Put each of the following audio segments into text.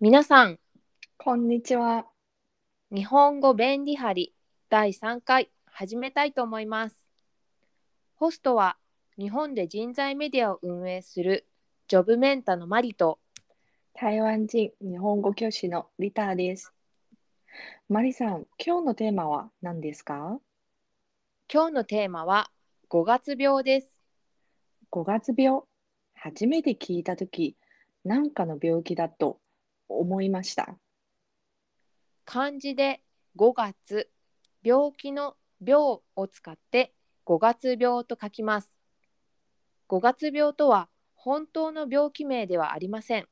皆さん、こんにちは。日本語便利貼り第3回始めたいと思います。ホストは日本で人材メディアを運営するジョブメンタのマリと台湾人日本語教師のリタです。マリさん、今日のテーマは何ですか？今日のテーマは5月病です。?5 月病？初めて聞いたとき、何かの病気だと思いました。漢字で5月、病気の病を使って5月病と書きます。5月病とは本当の病気名ではありません。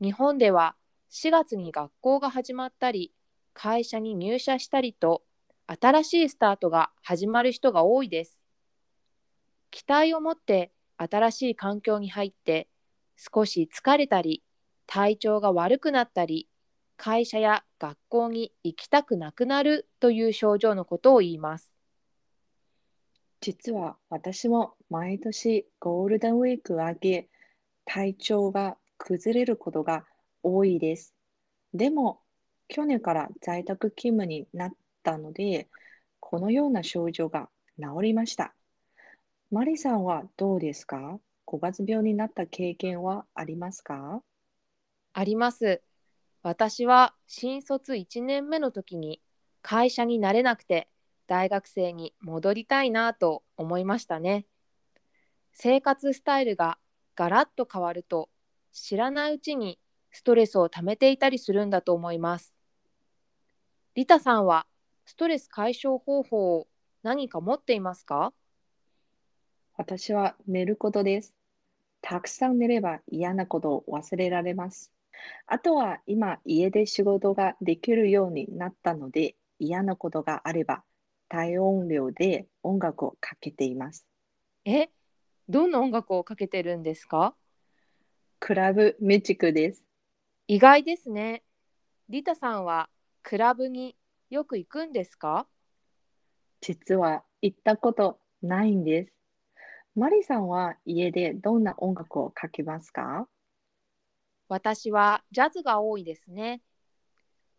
日本では4月に学校が始まったり、会社に入社したりと、新しいスタートが始まる人が多いです。期待を持って新しい環境に入って、少し疲れたり、体調が悪くなったり、会社や学校に行きたくなくなるという症状のことを言います。実は私も毎年ゴールデンウィーク明け、体調が崩れることが多いです。でも、去年から在宅勤務になったので、このような症状が治りました。マリさんはどうですか ?5 月病になった経験はありますか？あります。私は新卒1年目の時に会社になれなくて大学生に戻りたいなと思いましたね。生活スタイルがガラッと変わると知らないうちにストレスを溜めていたりするんだと思います。リタさんはストレス解消方法を何か持っていますか？私は寝ることです。たくさん寝れば嫌なことを忘れられます。あとは今家で仕事ができるようになったので嫌なことがあれば大音量で音楽をかけています。え？どんな音楽をかけてるんですか？クラブミュージックです。意外ですね。リタさんはクラブによく行くんですか？実は行ったことないんです。マリさんは家でどんな音楽をかけますか？私はジャズが多いですね。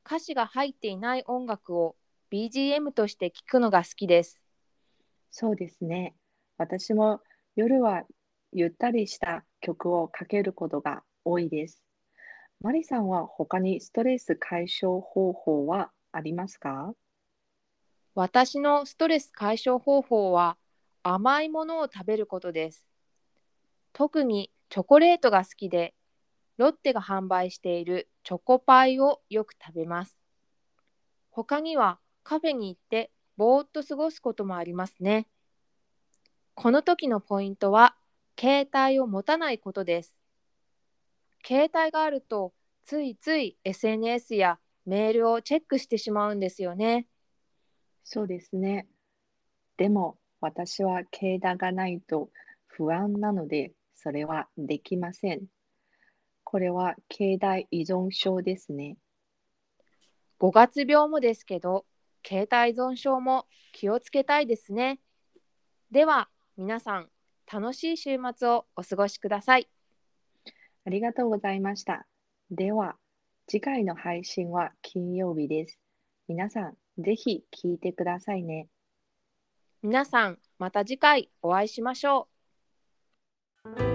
歌詞が入っていない音楽を BGM として聴くのが好きです。そうですね。私も夜はゆったりした曲をかけることが多いです。マリさんは他にストレス解消方法はありますか？私のストレス解消方法は甘いものを食べることです。特にチョコレートが好きで、ロッテが販売しているチョコパイをよく食べます。他にはカフェに行ってぼーっと過ごすこともありますね。この時のポイントは携帯を持たないことです。携帯があるとついつい SNS やメールをチェックしてしまうんですよね。そうですね。でも私は携帯がないと不安なのでそれはできません。これは携帯依存症ですね。5月病もですけど、携帯依存症も気をつけたいですね。では、皆さん、楽しい週末をお過ごしください。ありがとうございました。では、次回の配信は金曜日です。皆さん、ぜひ聞いてくださいね。皆さん、また次回お会いしましょう。